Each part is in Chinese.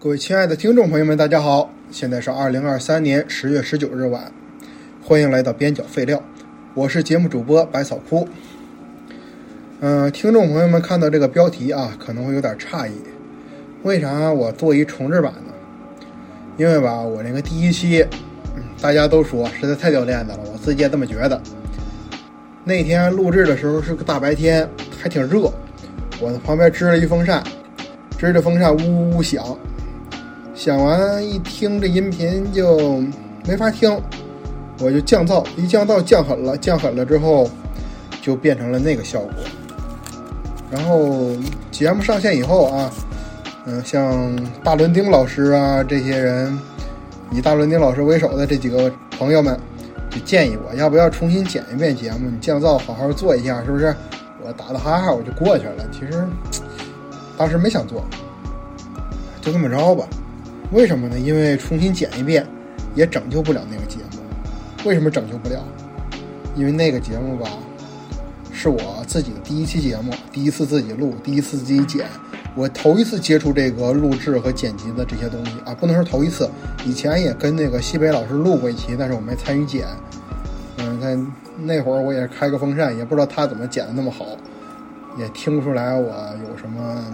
各位亲爱的听众朋友们，大家好！现在是二零二三年十月十九日晚，欢迎来到边角废料，我是节目主播百草枯。嗯，听众朋友们看到这个标题啊，可能会有点诧异，为啥我做一重制版呢？因为吧，我那个第一期，大家都说实在太掉链子了，我自己也这么觉得。那天录制的时候是个大白天，还挺热，我在旁边支了一风扇，支着风扇呜呜呜响。想完一听这音频就没法听，我就降噪，一降噪降狠了，降狠了之后就变成了那个效果。然后节目上线以后啊，嗯，像大伦丁老师啊这些人，以大伦丁老师为首的这几个朋友们，就建议我要不要重新剪一遍节目，你降噪好好做一下，是不是？我打打哈哈我就过去了。其实当时没想做，就这么着吧。为什么呢？因为重新剪一遍也拯救不了那个节目。为什么拯救不了？因为那个节目吧，是我自己的第一期节目，第一次自己录，第一次自己剪，我头一次接触这个录制和剪辑的这些东西啊，不能说头一次，以前也跟那个西北老师录过一期，但是我没参与剪。嗯，在那会儿我也开个风扇，也不知道他怎么剪的那么好，也听不出来我有什么。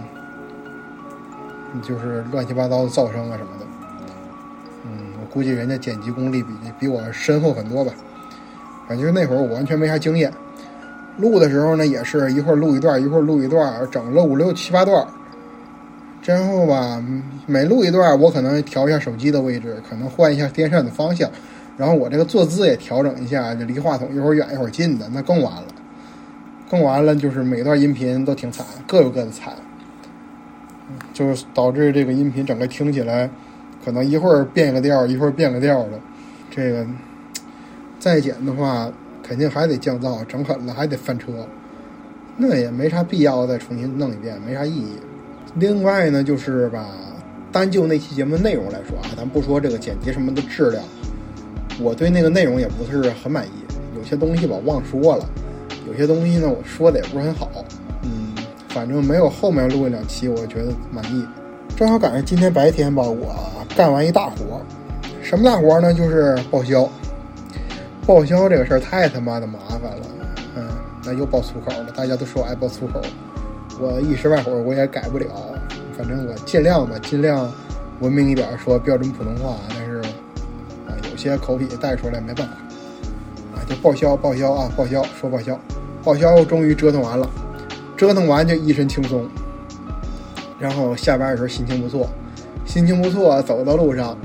就是乱七八糟的噪声啊什么的，嗯，我估计人家剪辑功力比比我深厚很多吧。反正那会儿我完全没啥经验，录的时候呢也是一会儿录一段，一会儿录一段，整了五六七八段。之后吧，每录一段，我可能调一下手机的位置，可能换一下电扇的方向，然后我这个坐姿也调整一下，就离话筒一会儿远一会儿近的，那更完了，更完了，就是每段音频都挺惨，各有各的惨。就是导致这个音频整个听起来，可能一会儿变个调，一会儿变个调的。这个再剪的话，肯定还得降噪，整狠了还得翻车，那也没啥必要再重新弄一遍，没啥意义。另外呢，就是吧，单就那期节目内容来说啊，咱不说这个剪辑什么的质量，我对那个内容也不是很满意，有些东西吧忘说了，有些东西呢我说的也不是很好。反正没有后面录两期，我觉得满意。正好赶上今天白天吧，我干完一大活。什么大活呢？就是报销。报销这个事儿太他妈的麻烦了。嗯，那又爆粗口了。大家都说我爱爆粗口，我一时半会儿我也改不了。反正我尽量吧，尽量文明一点说标准普通话。但是啊，有些口癖带出来没办法。啊，就报销报销啊，报销说报销，报销终于折腾完了。折腾完就一身轻松，然后下班的时候心情不错，心情不错，走到路上，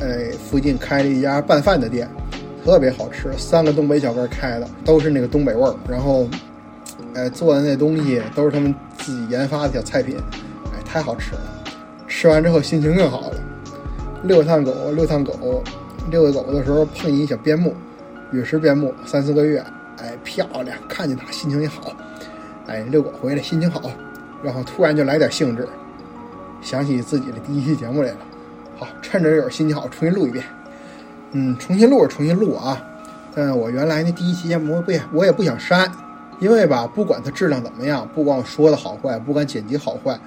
哎，附近开了一家拌饭的店，特别好吃，三个东北小哥开的，都是那个东北味儿，然后，哎，做的那东西都是他们自己研发的小菜品，哎，太好吃了，吃完之后心情更好了，遛趟狗，遛趟狗，遛狗的时候碰一小边牧，陨石边牧，三四个月，哎，漂亮，看见它心情也好。哎，遛狗回来心情好，然后突然就来点兴致，想起自己的第一期节目来了。好，趁着有心情好，重新录一遍。嗯，重新录是重新录啊。但我原来那第一期节目不也我也不想删，因为吧，不管它质量怎么样，不管我说的好坏，不管剪辑好坏，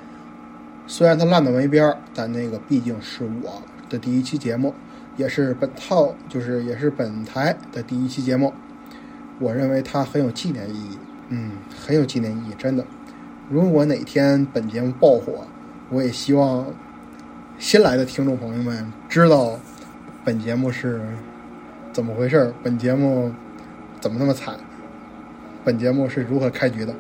虽然它烂到没边儿，但那个毕竟是我的第一期节目，也是本套就是也是本台的第一期节目，我认为它很有纪念意义。嗯，很有纪念意义，真的。如果哪天本节目爆火，我也希望新来的听众朋友们知道本节目是怎么回事本节目怎么那么惨？本节目是如何开局的？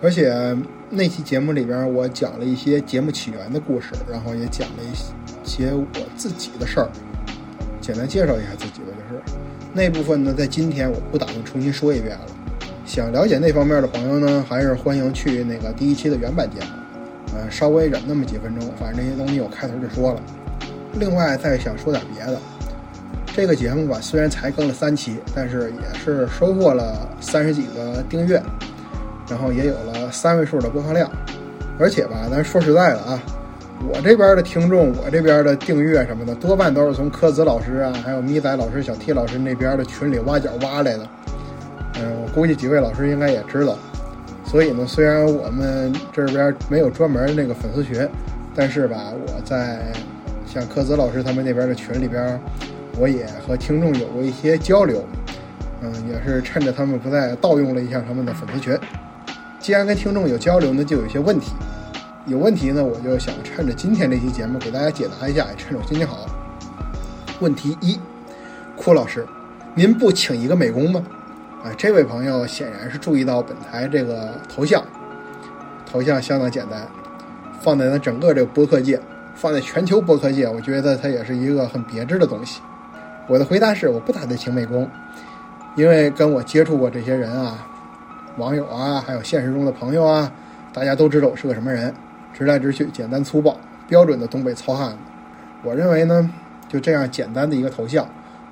而且那期节目里边，我讲了一些节目起源的故事，然后也讲了一些我自己的事儿，简单介绍一下自己吧。就是那部分呢，在今天我不打算重新说一遍了。想了解那方面的朋友呢，还是欢迎去那个第一期的原版节目，呃，稍微忍那么几分钟，反正这些东西我开头就说了。另外再想说点别的，这个节目吧，虽然才更了三期，但是也是收获了三十几个订阅，然后也有了三位数的播放量。而且吧，咱说实在的啊，我这边的听众，我这边的订阅什么的，多半都是从柯子老师啊，还有咪仔老师、小 T 老师那边的群里挖角挖来的。估计几位老师应该也知道，所以呢，虽然我们这边没有专门那个粉丝群，但是吧，我在像科子老师他们那边的群里边，我也和听众有过一些交流。嗯，也是趁着他们不在，盗用了一下他们的粉丝群。既然跟听众有交流呢，就有一些问题。有问题呢，我就想趁着今天这期节目给大家解答一下，趁着我心情好。问题一，库老师，您不请一个美工吗？这位朋友显然是注意到本台这个头像，头像相当简单，放在咱整个这个播客界，放在全球播客界，我觉得它也是一个很别致的东西。我的回答是，我不打算请美工。因为跟我接触过这些人啊，网友啊，还有现实中的朋友啊，大家都知道我是个什么人，直来直去，简单粗暴，标准的东北糙汉子。我认为呢，就这样简单的一个头像，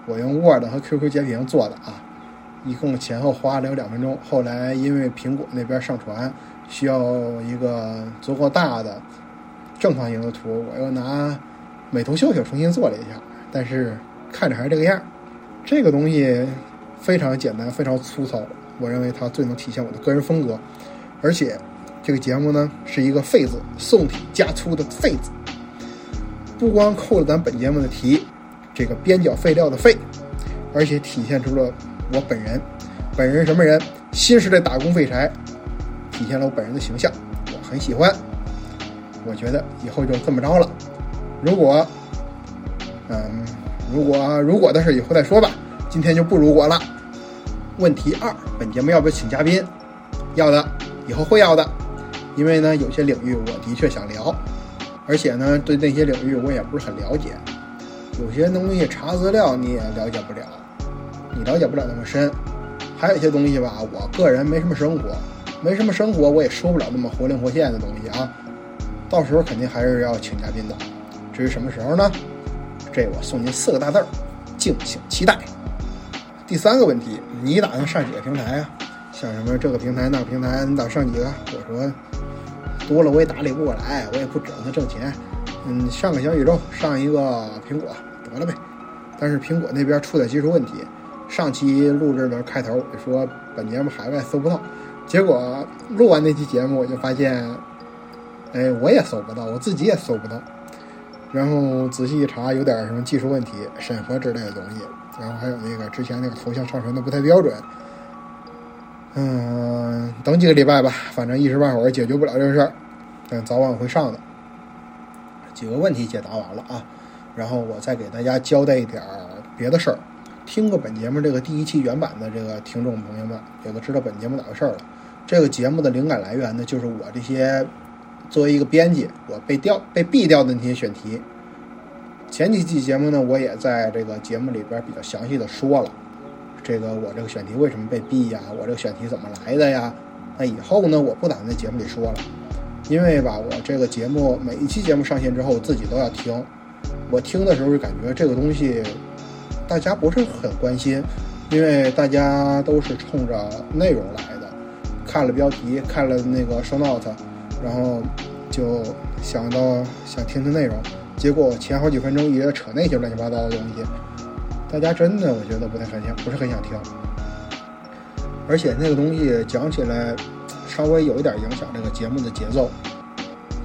我用 Word 和 QQ 截屏做的啊，一共前后花了有两分钟。后来因为苹果那边上传需要一个足够大的正方形的图，我又拿美图秀秀重新做了一下，但是看着还是这个样。这个东西。非常简单，非常粗糙，我认为它最能体现我的个人风格。而且，这个节目呢是一个“废”字，宋体加粗的“废”字，不光扣了咱本节目的题，这个边角废料的“废”，而且体现出了我本人。本人什么人？新时代打工废柴，体现了我本人的形象，我很喜欢。我觉得以后就这么着了。如果，嗯，如果如果的事以后再说吧。今天就不如果了。问题二：本节目要不要请嘉宾？要的，以后会要的。因为呢，有些领域我的确想聊，而且呢，对那些领域我也不是很了解。有些东西查资料你也了解不了，你了解不了那么深。还有一些东西吧，我个人没什么生活，没什么生活，我也说不了那么活灵活现的东西啊。到时候肯定还是要请嘉宾的。至于什么时候呢？这我送您四个大字儿：敬请期待。第三个问题，你打算上几个平台啊？像什么这个平台那个平台，你打算上几个？我说多了我也打理不过来，我也不指望他挣钱。嗯，上个小宇宙，上一个苹果得了呗。但是苹果那边出点技术问题。上期录制的开头我说本节目海外搜不到，结果录完那期节目我就发现，哎，我也搜不到，我自己也搜不到。然后仔细一查，有点什么技术问题、审核之类的东西。然后还有那个之前那个头像上传的不太标准，嗯，等几个礼拜吧，反正一时半会儿解决不了这事儿，但早晚会上的。几个问题解答完了啊，然后我再给大家交代一点别的事儿。听过本节目这个第一期原版的这个听众朋友们，也都知道本节目咋回事儿了。这个节目的灵感来源呢，就是我这些作为一个编辑，我被调被毙掉的那些选题。前几期节目呢，我也在这个节目里边比较详细的说了，这个我这个选题为什么被毙呀？我这个选题怎么来的呀？那以后呢，我不打算在节目里说了，因为吧，我这个节目每一期节目上线之后，我自己都要听。我听的时候就感觉这个东西大家不是很关心，因为大家都是冲着内容来的，看了标题，看了那个 show note，然后就想到想听听内容。结果前好几分钟一直在扯那些乱七八糟的东西，大家真的我觉得不太很想，不是很想听。而且那个东西讲起来，稍微有一点影响这个节目的节奏。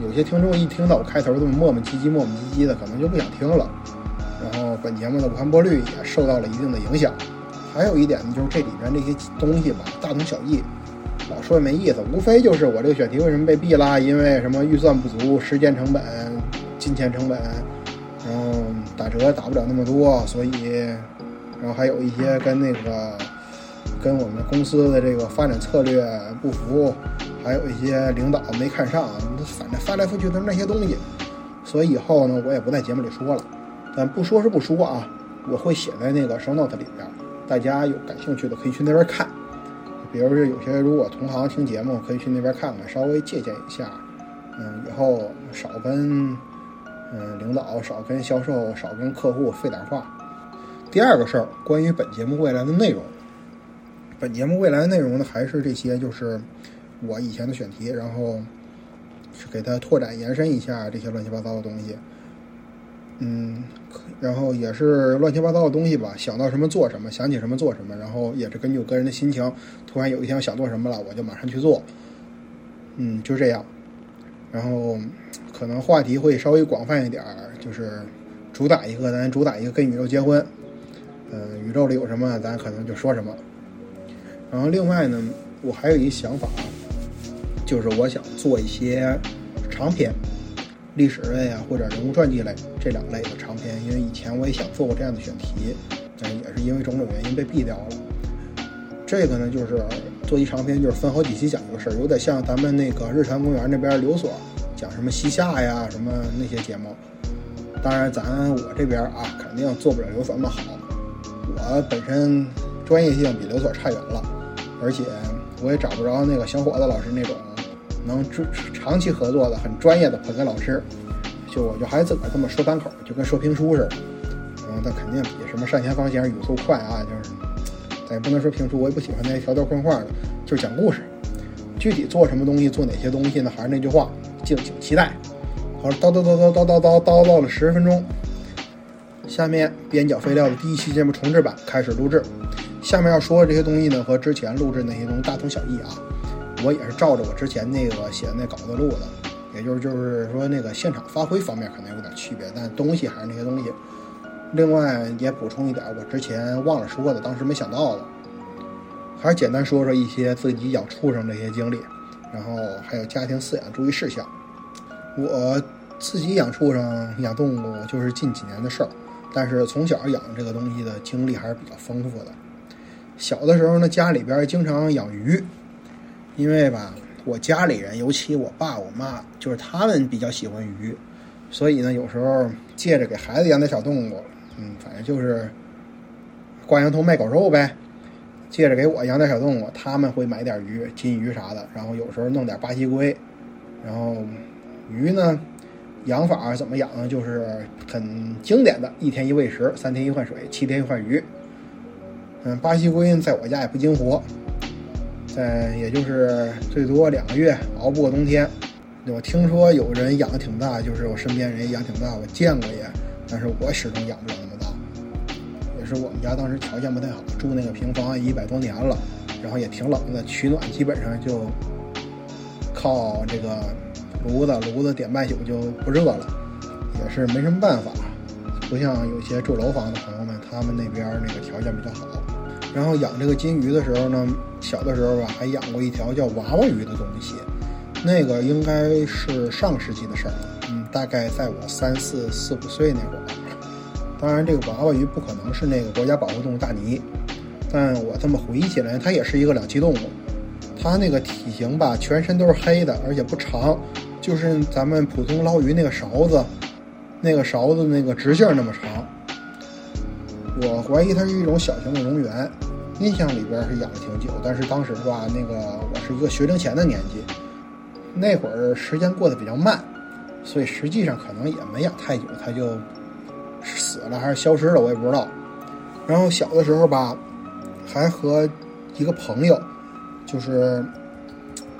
有些听众一听到我开头这么磨磨唧唧、磨磨唧唧的，可能就不想听了。本节目的完播率也受到了一定的影响。还有一点呢，就是这里面这些东西吧，大同小异，老说也没意思。无非就是我这个选题为什么被毙啦？因为什么预算不足、时间成本。金钱成本，然后打折打不了那么多，所以，然后还有一些跟那个跟我们公司的这个发展策略不符，还有一些领导没看上，反正翻来覆去都是那些东西，所以以后呢，我也不在节目里说了。但不说是不说啊，我会写在那个声 note 里边，大家有感兴趣的可以去那边看。比如说有些如果同行听节目，可以去那边看看，稍微借鉴一下。嗯，以后少跟。嗯，领导少跟销售少跟客户废点话。第二个事儿，关于本节目未来的内容。本节目未来的内容呢，还是这些，就是我以前的选题，然后是给它拓展延伸一下这些乱七八糟的东西。嗯，然后也是乱七八糟的东西吧，想到什么做什么，想起什么做什么，然后也是根据我个人的心情，突然有一天想做什么了，我就马上去做。嗯，就这样。然后。可能话题会稍微广泛一点儿，就是主打一个，咱主打一个跟宇宙结婚。嗯，宇宙里有什么，咱可能就说什么。然后另外呢，我还有一想法，就是我想做一些长篇。历史类啊，或者人物传记类这两类的长篇，因为以前我也想做过这样的选题，但也是因为种种原因被毙掉了。这个呢，就是做一长篇，就是分好几期讲这个事儿，有点像咱们那个日坛公园那边刘所讲什么西夏呀，什么那些节目。当然，咱我这边啊，肯定做不了刘所那么好，我本身专业性比刘所差远了，而且我也找不着那个小伙子老师那种。能长期合作的很专业的捧哏老师，就我就还自个儿这么说单口，就跟说评书似的。嗯，那肯定比什么单田芳先生语速快啊，就是咱也不能说评书，我也不喜欢那些条条框框的，就是讲故事。具体做什么东西，做哪些东西呢？还是那句话，敬请期待。好，叨叨叨叨叨叨叨叨叨了十分钟，下面边角废料的第一期节目重制版开始录制。下面要说的这些东西呢，和之前录制那些东西大同小异啊。我也是照着我之前那个写的那稿子录的，也就是就是说那个现场发挥方面可能有点区别，但东西还是那些东西。另外也补充一点，我之前忘了说的，当时没想到的，还是简单说说一些自己养畜生这些经历，然后还有家庭饲养注意事项。我自己养畜生、养动物就是近几年的事儿，但是从小养这个东西的经历还是比较丰富的。小的时候呢，家里边经常养鱼。因为吧，我家里人，尤其我爸我妈，就是他们比较喜欢鱼，所以呢，有时候借着给孩子养点小动物，嗯，反正就是挂羊头卖狗肉呗。借着给我养点小动物，他们会买点鱼、金鱼啥的，然后有时候弄点巴西龟。然后鱼呢，养法怎么养呢？就是很经典的，一天一喂食，三天一换水，七天一换鱼。嗯，巴西龟在我家也不经活。在也就是最多两个月，熬不过冬天。我听说有人养的挺大，就是我身边人养挺大，我见过也，但是我始终养不了那么大。也是我们家当时条件不太好，住那个平房一百多年了，然后也挺冷的，取暖基本上就靠这个炉子，炉子点半宿就不热了，也是没什么办法。不像有些住楼房的朋友们，他们那边那个条件比较好。然后养这个金鱼的时候呢，小的时候吧，还养过一条叫娃娃鱼的东西，那个应该是上世纪的事儿了，嗯，大概在我三四四五岁那会儿。当然，这个娃娃鱼不可能是那个国家保护动物大鲵，但我这么回忆起来，它也是一个两栖动物。它那个体型吧，全身都是黑的，而且不长，就是咱们普通捞鱼那个勺子，那个勺子那个直径那么长。我怀疑它是一种小型的蝾螈，印象里边是养了挺久，但是当时吧，那个我是一个学龄前的年纪，那会儿时间过得比较慢，所以实际上可能也没养太久，它就死了还是消失了，我也不知道。然后小的时候吧，还和一个朋友，就是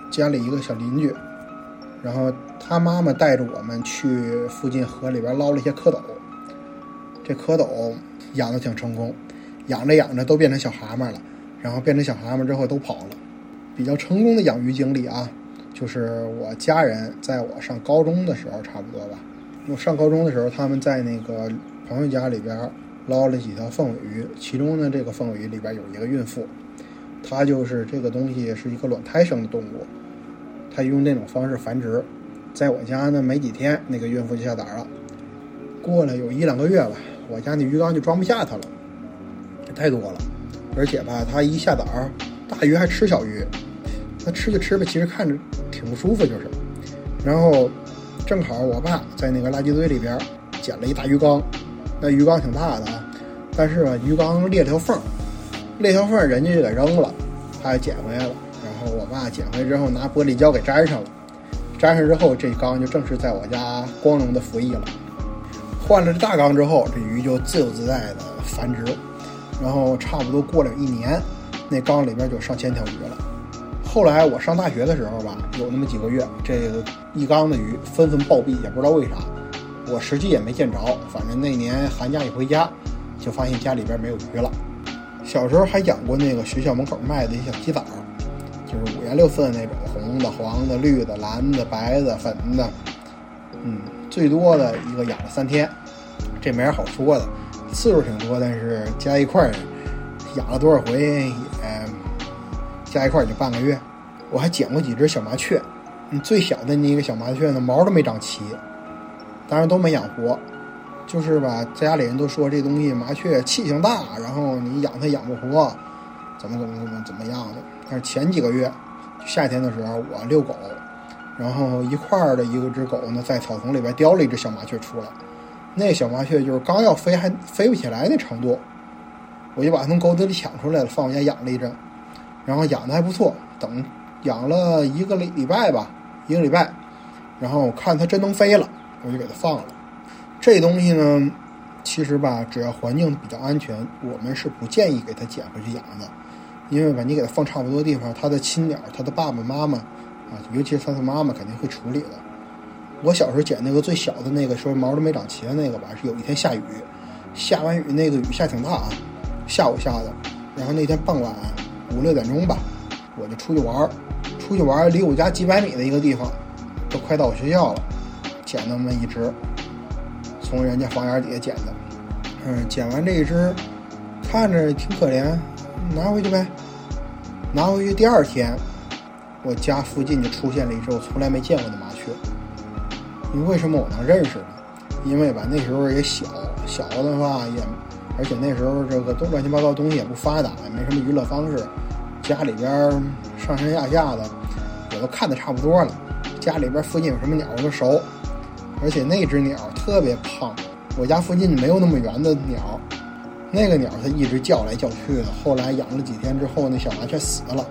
家里一个小邻居，然后他妈妈带着我们去附近河里边捞了一些蝌蚪，这蝌蚪。养的挺成功，养着养着都变成小蛤蟆了，然后变成小蛤蟆之后都跑了。比较成功的养鱼经历啊，就是我家人在我上高中的时候，差不多吧。我上高中的时候，他们在那个朋友家里边捞了几条凤尾鱼，其中呢，这个凤尾鱼里边有一个孕妇，它就是这个东西是一个卵胎生的动物，它用那种方式繁殖。在我家呢，没几天，那个孕妇就下崽了，过了有一两个月吧。我家那鱼缸就装不下它了，太多了，而且吧，它一下崽儿，大鱼还吃小鱼，那吃就吃吧，其实看着挺不舒服，就是。然后正好我爸在那个垃圾堆里边捡了一大鱼缸，那鱼缸挺大的啊，但是吧，鱼缸裂条缝，裂条缝人家就给扔了，他捡回来了。然后我爸捡回来之后拿玻璃胶给粘上了，粘上之后这缸就正式在我家光荣的服役了。换了这大缸之后，这鱼就自由自在的繁殖，然后差不多过了一年，那缸里边就上千条鱼了。后来我上大学的时候吧，有那么几个月，这个一缸的鱼纷纷暴毙，也不知道为啥，我实际也没见着。反正那年寒假一回家，就发现家里边没有鱼了。小时候还养过那个学校门口卖的一小鸡仔，就是五颜六色的那种，红的、黄的、绿的、蓝的、白的、粉的，嗯。最多的一个养了三天，这没啥好说的，次数挺多，但是加一块儿养了多少回也加一块儿就半个月。我还捡过几只小麻雀，最小的那个小麻雀呢，毛都没长齐，当然都没养活。就是吧，家里人都说这东西麻雀气性大，然后你养它养不活，怎么怎么怎么怎么样的。但是前几个月夏天的时候，我遛狗，然后一块儿的一个只狗呢，在草丛里边叼了一只小麻雀出来。那小麻雀就是刚要飞还飞不起来那程度，我就把它从狗嘴里抢出来了，放我家养了一阵，然后养的还不错。等养了一个礼礼拜吧，一个礼拜，然后我看它真能飞了，我就给它放了。这东西呢，其实吧，只要环境比较安全，我们是不建议给它捡回去养的，因为吧，你给它放差不多地方，它的亲鸟，它的爸爸妈妈啊，尤其是它的妈妈肯定会处理的。我小时候捡那个最小的那个，说毛都没长齐的那个吧，是有一天下雨，下完雨那个雨下挺大啊，下午下的，然后那天傍晚五六点钟吧，我就出去玩儿，出去玩儿离我家几百米的一个地方，都快到我学校了，捡那么一只，从人家房檐底下捡的，嗯，捡完这一只，看着挺可怜，拿回去呗，拿回去第二天，我家附近就出现了一只我从来没见过的麻雀。你为什么我能认识呢？因为吧，那时候也小，小的话也，而且那时候这个都乱七八糟东西也不发达，也没什么娱乐方式，家里边上上下下的我都看的差不多了。家里边附近有什么鸟我都熟，而且那只鸟特别胖，我家附近没有那么圆的鸟，那个鸟它一直叫来叫去的。后来养了几天之后，那小麻雀死了，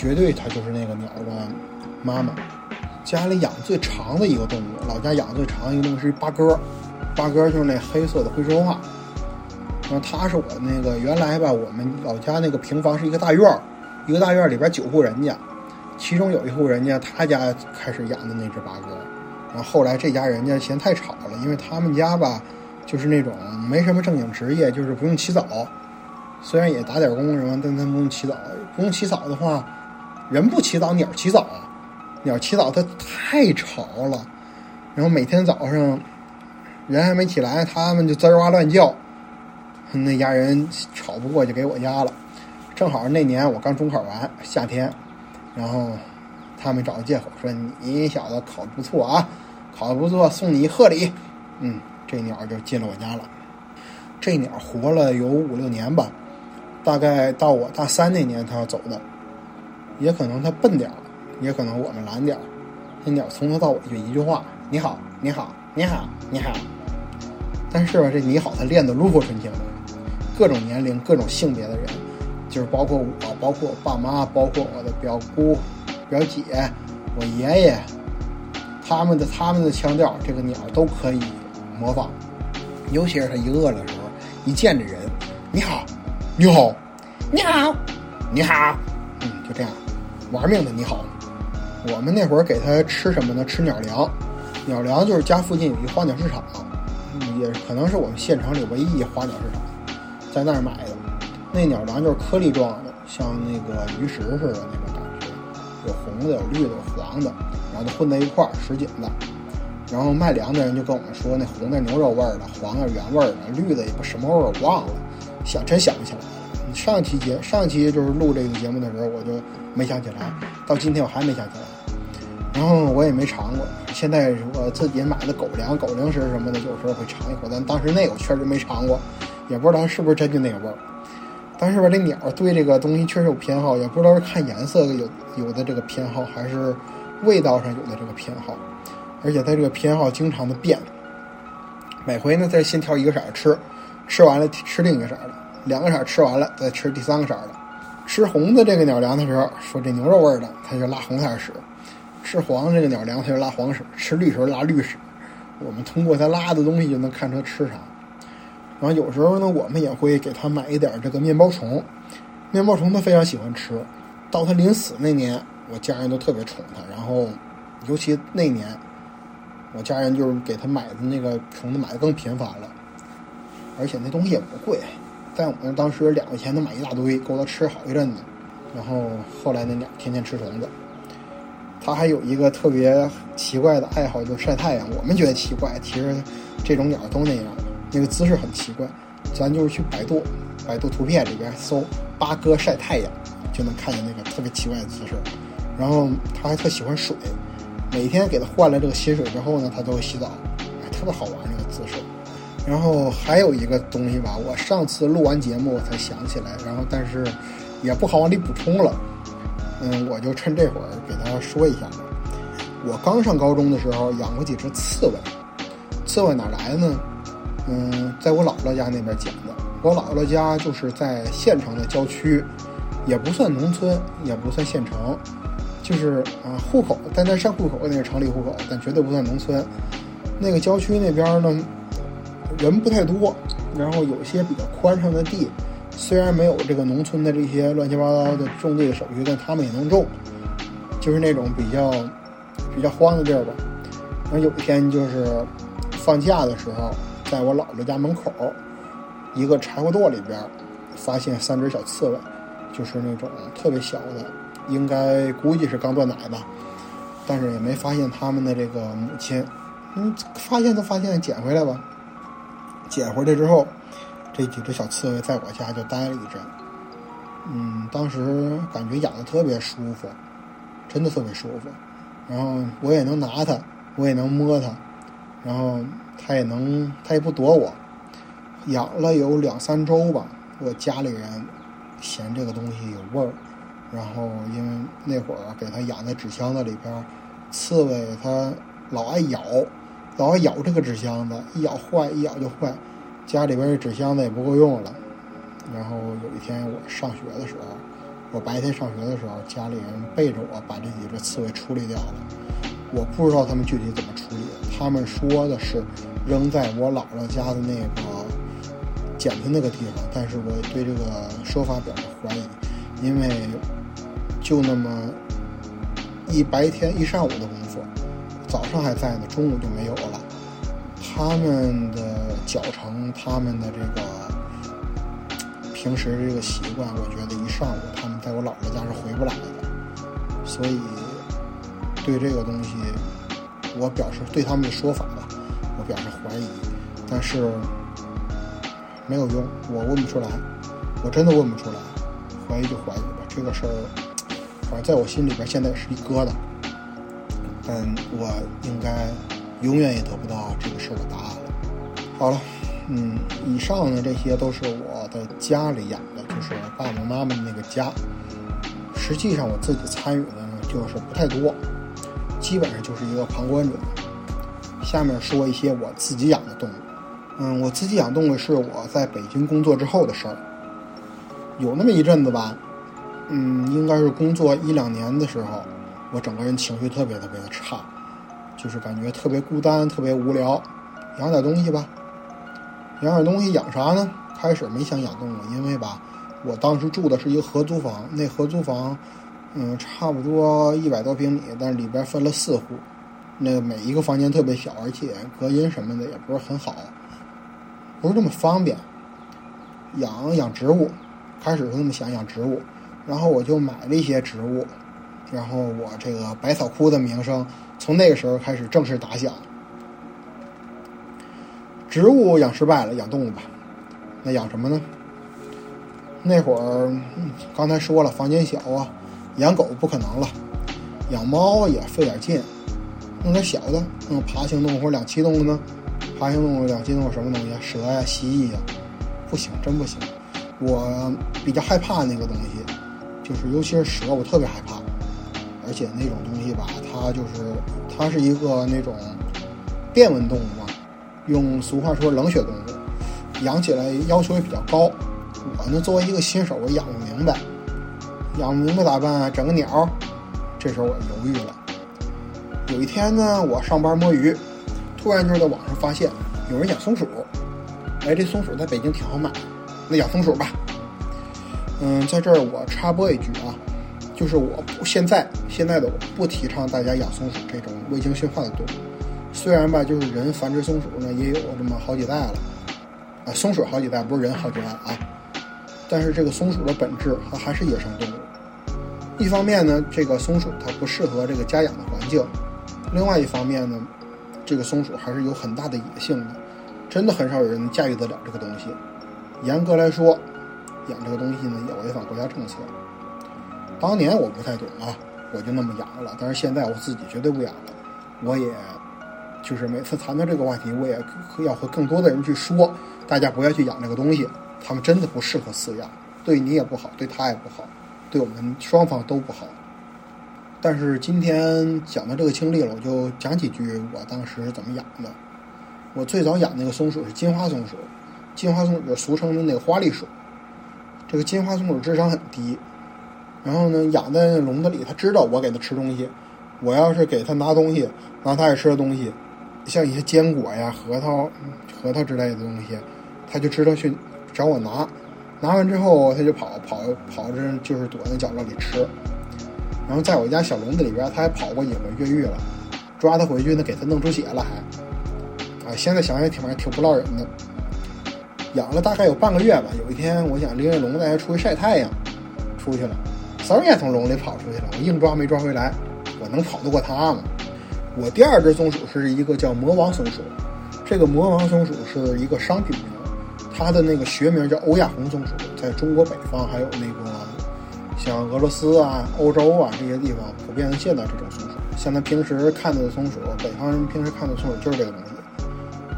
绝对它就是那个鸟的妈妈。家里养最长的一个动物，老家养最长的一个动物是八哥，八哥就是那黑色的会说话。然后它是我那个原来吧，我们老家那个平房是一个大院儿，一个大院里边九户人家，其中有一户人家他家开始养的那只八哥，然后后来这家人家嫌太吵了，因为他们家吧就是那种没什么正经职业，就是不用起早，虽然也打点工什么，但他不用起早，不用起早的话，人不起早，鸟起早啊。鸟起早它太吵了，然后每天早上人还没起来，它们就吱哇乱叫，那家人吵不过就给我家了。正好那年我刚中考完，夏天，然后他们找个借口说你小子考的不错啊，考的不错，送你一贺礼。嗯，这鸟就进了我家了。这鸟活了有五六年吧，大概到我大三那年它要走的，也可能它笨点儿。也可能我们懒点儿，那鸟从头到尾就一句话：“你好，你好，你好，你好。”但是吧，这你好，它练得炉火纯青，各种年龄、各种性别的人，就是包括我，包括我爸妈，包括我的表姑、表姐、我爷爷，他们的他们的腔调，这个鸟都可以模仿。尤其是它一饿的时候，一见着人，你好，你好，你好，你好，嗯，就这样，玩命的你好。我们那会儿给它吃什么呢？吃鸟粮，鸟粮就是家附近有一花鸟市场，也可能是我们县城里唯一一花鸟市场，在那儿买的。那鸟粮就是颗粒状的，像那个鱼食似的那种感觉，有红的，有绿的，有黄的，然后就混在一块儿，什锦的。然后卖粮的人就跟我们说，那红的牛肉味儿的，黄的原味儿的，绿的也不什么味儿，我忘了，想真想不起来了。上期节上期就是录这个节目的时候，我就没想起来，到今天我还没想起来。然后我也没尝过，现在我自己买的狗粮、狗零食什么的，有时候会尝一口。但当时那个我确实没尝过，也不知道是不是真就那个味儿。但是吧，这鸟对这个东西确实有偏好，也不知道是看颜色有有的这个偏好，还是味道上有的这个偏好。而且它这个偏好经常的变，每回呢再先挑一个色吃，吃完了吃另一个色的，两个色吃完了再吃第三个色的。吃红的这个鸟粮的时候，说这牛肉味的，它就拉红色屎。吃黄的这个鸟粮，它就拉黄屎；吃绿时候拉绿屎。我们通过它拉的东西就能看出它吃啥。然后有时候呢，我们也会给它买一点这个面包虫。面包虫它非常喜欢吃。到它临死那年，我家人都特别宠它。然后，尤其那年，我家人就是给它买的那个虫子买的更频繁了。而且那东西也不贵，在我们当时两块钱能买一大堆，够它吃好一阵子。然后后来那鸟天天吃虫子。他还有一个特别奇怪的爱好，就是晒太阳。我们觉得奇怪，其实这种鸟都那样，那个姿势很奇怪。咱就是去百度，百度图片里边搜“八哥晒太阳”，就能看见那个特别奇怪的姿势。然后他还特喜欢水，每天给他换了这个新水之后呢，他都会洗澡，哎，特别好玩那个姿势。然后还有一个东西吧，我上次录完节目我才想起来，然后但是也不好往里补充了。嗯，我就趁这会儿给大家说一下吧。我刚上高中的时候养过几只刺猬，刺猬哪来的呢？嗯，在我姥姥家那边捡的。我姥姥家就是在县城的郊区，也不算农村，也不算县城，就是啊，户口在那上户口那是城里户口，但绝对不算农村。那个郊区那边呢，人不太多，然后有些比较宽敞的地。虽然没有这个农村的这些乱七八糟的种地的手续，但他们也能种，就是那种比较比较荒的地儿吧。然后有一天就是放假的时候，在我姥姥家门口一个柴火垛里边，发现三只小刺猬，就是那种特别小的，应该估计是刚断奶吧，但是也没发现他们的这个母亲。嗯，发现都发现，捡回来吧。捡回来之后。这几只小刺猬在我家就待了一阵，嗯，当时感觉养的特别舒服，真的特别舒服。然后我也能拿它，我也能摸它，然后它也能，它也不躲我。养了有两三周吧，我家里人嫌这个东西有味儿，然后因为那会儿给它养在纸箱子里边，刺猬它老爱咬，老咬这个纸箱子，一咬坏，一咬就坏。家里边的纸箱子也不够用了，然后有一天我上学的时候，我白天上学的时候，家里人背着我把这几只刺猬处理掉了。我不知道他们具体怎么处理，他们说的是扔在我姥姥家的那个捡的那个地方，但是我对这个说法表示怀疑，因为就那么一白天一上午的功夫，早上还在呢，中午就没有了。他们的脚程，他们的这个平时这个习惯，我觉得一上午他们在我姥姥家是回不来的，所以对这个东西，我表示对他们的说法吧，我表示怀疑，但是没有用，我问不出来，我真的问不出来，怀疑就怀疑吧，这个事儿，反正在我心里边现在是一疙瘩，但我应该。永远也得不到这个事儿的答案了。好了，嗯，以上呢这些都是我的家里养的，就是爸爸妈妈那个家。实际上我自己参与的呢就是不太多，基本上就是一个旁观者。下面说一些我自己养的动物。嗯，我自己养动物是我在北京工作之后的事儿。有那么一阵子吧，嗯，应该是工作一两年的时候，我整个人情绪特别特别的差。就是感觉特别孤单，特别无聊，养点东西吧。养点东西养啥呢？开始没想养动物，因为吧，我当时住的是一个合租房，那合租房，嗯，差不多一百多平米，但是里边分了四户，那个每一个房间特别小，而且隔音什么的也不是很好，不是这么方便。养养植物，开始是那么想养植物，然后我就买了一些植物，然后我这个百草枯的名声。从那个时候开始正式打响。植物养失败了，养动物吧。那养什么呢？那会儿刚才说了，房间小啊，养狗不可能了。养猫也费点劲，弄点小的，弄爬行动物或者两栖动物呢？爬行动物、两栖动物什么东西？蛇呀、蜥蜴呀，不行，真不行。我比较害怕那个东西，就是尤其是蛇，我特别害怕。而且那种东西吧，它就是它是一个那种变温动物嘛，用俗话说冷血动物，养起来要求也比较高。我呢作为一个新手，我养不明白，养不明白咋办啊？整个鸟，这时候我犹豫了。有一天呢，我上班摸鱼，突然就在网上发现有人养松鼠，哎，这松鼠在北京挺好买，那养松鼠吧。嗯，在这儿我插播一句啊。就是我现在现在的我不提倡大家养松鼠这种未经驯化的动物，虽然吧，就是人繁殖松鼠呢也有这么好几代了，啊，松鼠好几代不是人好几代啊，但是这个松鼠的本质它还是野生动物，一方面呢，这个松鼠它不适合这个家养的环境；另外一方面呢，这个松鼠还是有很大的野性的，真的很少有人驾驭得了这个东西。严格来说，养这个东西呢也违反国家政策。当年我不太懂啊，我就那么养了。但是现在我自己绝对不养了。我也就是每次谈到这个话题，我也要和更多的人去说，大家不要去养这个东西，它们真的不适合饲养，对你也不好，对它也不好，对我们双方都不好。但是今天讲到这个经历了，我就讲几句我当时怎么养的。我最早养那个松鼠是金花松鼠，金花松鼠俗称的那个花栗鼠。这个金花松鼠智商很低。然后呢，养在笼子里，它知道我给它吃东西。我要是给它拿东西，拿它爱吃的东西，像一些坚果呀、核桃、核桃之类的东西，它就知道去找我拿。拿完之后，它就跑跑跑着，就是躲在角落里吃。然后在我家小笼子里边，它还跑过几回越狱了，抓它回去呢，给它弄出血了还。啊，现在想想挺挺不落忍的。养了大概有半个月吧，有一天我想拎着笼子还出去晒太阳，出去了。儿也从笼里跑出去了，我硬抓没抓回来，我能跑得过它吗？我第二只松鼠是一个叫魔王松鼠，这个魔王松鼠是一个商品名，它的那个学名叫欧亚红松鼠，在中国北方还有那个像俄罗斯啊、欧洲啊这些地方普遍能见到这种松鼠。像咱平时看到的松鼠，北方人平时看到的松鼠就是这个东西。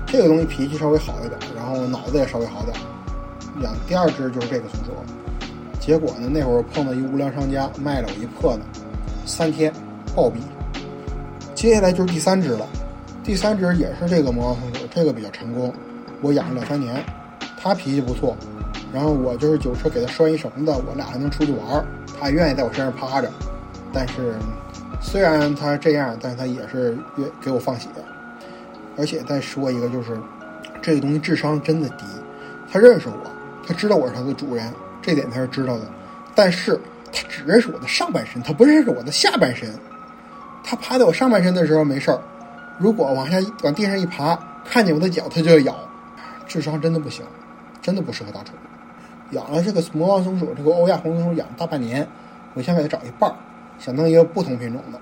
这个东西脾气稍微好一点，然后脑子也稍微好点。养第二只就是这个松鼠。结果呢？那会儿碰到一无良商家，卖了我一破的，三天暴毙。接下来就是第三只了，第三只也是这个魔王松鼠，这个比较成功，我养了两三年，它脾气不错，然后我就是酒车给它拴一绳子，我俩还能出去玩儿，它愿意在我身上趴着。但是虽然它这样，但是它也是愿给我放血。而且再说一个，就是这个东西智商真的低，它认识我，它知道我是它的主人。这点他是知道的，但是他只认识我的上半身，他不认识我的下半身。他趴在我上半身的时候没事儿，如果往下往地上一爬，看见我的脚，他就要咬。智商真的不行，真的不适合大宠物。养了这个魔王松鼠，这个欧亚红松鼠养大半年，我想给它找一伴儿，想弄一个不同品种的，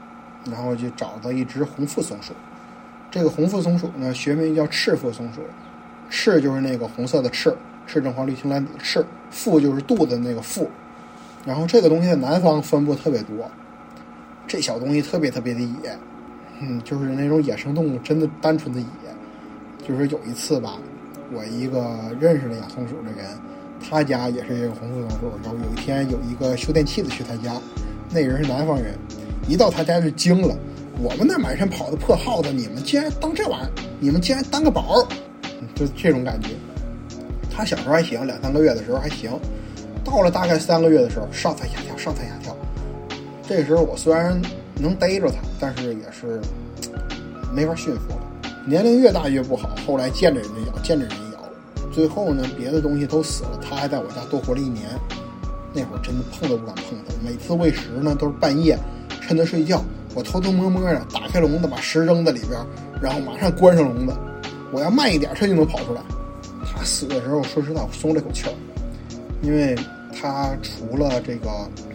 然后就找到一只红腹松鼠。这个红腹松鼠呢，学名叫赤腹松鼠，赤就是那个红色的赤。赤橙黄绿青蓝紫的赤，腹就是肚子那个腹，然后这个东西在南方分布特别多，这小东西特别特别的野，嗯，就是那种野生动物，真的单纯的野。就是有一次吧，我一个认识的养松鼠的人，他家也是一个红腹松鼠，然后有一天有一个修电器的去他家，那人是南方人，一到他家就惊了，我们那满山跑的破耗子，你们竟然当这玩意儿，你们竟然当个宝儿，就这种感觉。他小时候还行，两三个月的时候还行，到了大概三个月的时候，上蹿下跳，上蹿下跳。这时候我虽然能逮着它，但是也是没法驯服了。年龄越大越不好，后来见着人家咬，见着人家咬，最后呢，别的东西都死了，它还在我家多活了一年。那会儿真的碰都不敢碰它，每次喂食呢都是半夜，趁它睡觉，我偷偷摸摸的打开笼子，把食扔在里边，然后马上关上笼子。我要慢一点，它就能跑出来。死的时候，说实在，我松了口气儿，因为它除了这个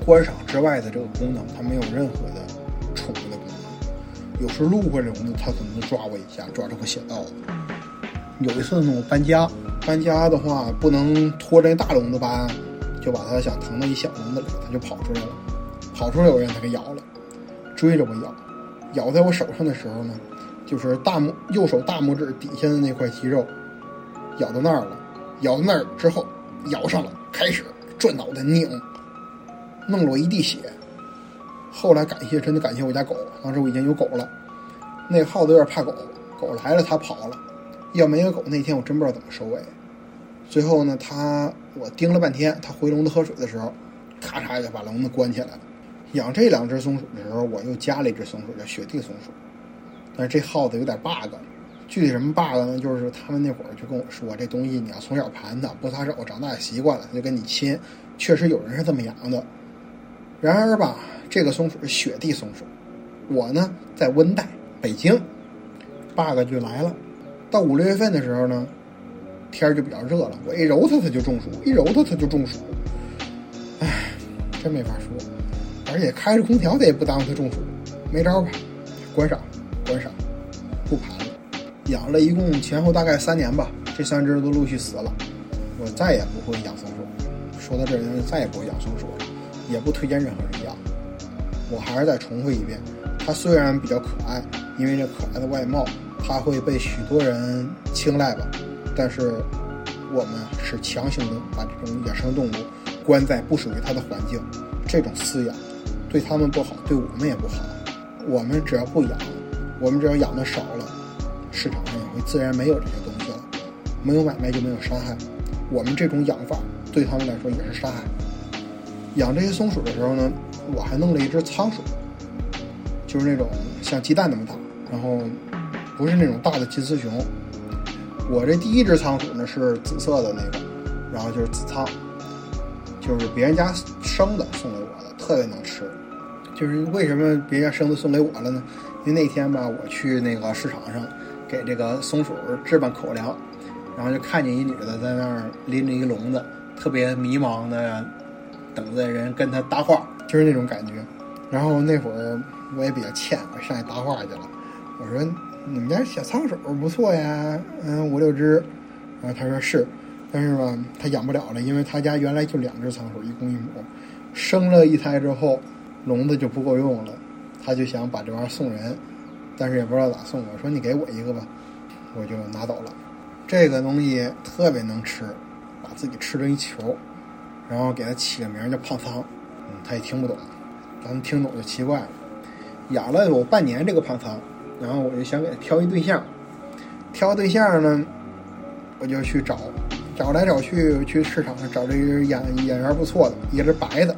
观赏之外的这个功能，它没有任何的宠物的功能。有时路过笼子，它可能抓我一下，抓着个血道。有一次呢，我搬家，搬家的话不能拖着大笼子搬，就把它想腾到一小笼子里，它就跑出来了。跑出来，我让它给咬了，追着我咬，咬在我手上的时候呢，就是大拇右手大拇指底下的那块肌肉。咬到那儿了，咬到那儿之后，咬上了，开始转脑袋拧，弄了我一地血。后来感谢，真的感谢我家狗，当时我已经有狗了。那耗子有点怕狗，狗来了它跑了，要没有狗那天我真不知道怎么收尾。最后呢，它我盯了半天，它回笼子喝水的时候，咔嚓就把笼子关起来了。养这两只松鼠的时候，我又加了一只松鼠，叫雪地松鼠，但是这耗子有点 bug。具体什么 bug 呢？就是他们那会儿就跟我说，这东西你要从小盘它，不撒手，长大习惯了，它就跟你亲。确实有人是这么养的。然而吧，这个松鼠是雪地松鼠，我呢在温带北京，bug 就来了。到五六月份的时候呢，天儿就比较热了，我一揉它它就中暑，一揉它它就中暑。唉，真没法说。而且开着空调它也不耽误它中暑，没招吧，关上，养了一共前后大概三年吧，这三只都陆续死了。我再也不会养松鼠。说到这儿，再也不会养松鼠了，也不推荐任何人养。我还是再重复一遍，它虽然比较可爱，因为这可爱的外貌，它会被许多人青睐吧。但是我们是强行的把这种野生动物关在不属于它的环境，这种饲养对它们不好，对我们也不好。我们只要不养，我们只要养的少了，市场上也会自然没有这些东西了。没有买卖就没有伤害。我们这种养法。对他们来说也是杀害。养这些松鼠的时候呢，我还弄了一只仓鼠，就是那种像鸡蛋那么大，然后不是那种大的金丝熊。我这第一只仓鼠呢是紫色的那个，然后就是紫仓，就是别人家生的送给我的，特别能吃。就是为什么别人家生的送给我了呢？因为那天吧，我去那个市场上给这个松鼠置办口粮，然后就看见一女的在那儿拎着一笼子。特别迷茫的等着人跟他搭话，就是那种感觉。然后那会儿我也比较欠，我上去搭话去了。我说：“你们家小仓鼠不错呀，嗯，五六只。”然后他说：“是，但是吧，他养不了了，因为他家原来就两只仓鼠，一公一母。生了一胎之后，笼子就不够用了，他就想把这玩意儿送人，但是也不知道咋送。我说：“你给我一个吧。”我就拿走了。这个东西特别能吃。把自己吃成一球，然后给它起个名叫胖仓，嗯，他也听不懂，咱们听懂就奇怪了。养了有半年这个胖仓，然后我就想给他挑一对象，挑对象呢，我就去找，找来找去去市场上找这个眼眼缘不错的，一个是白的，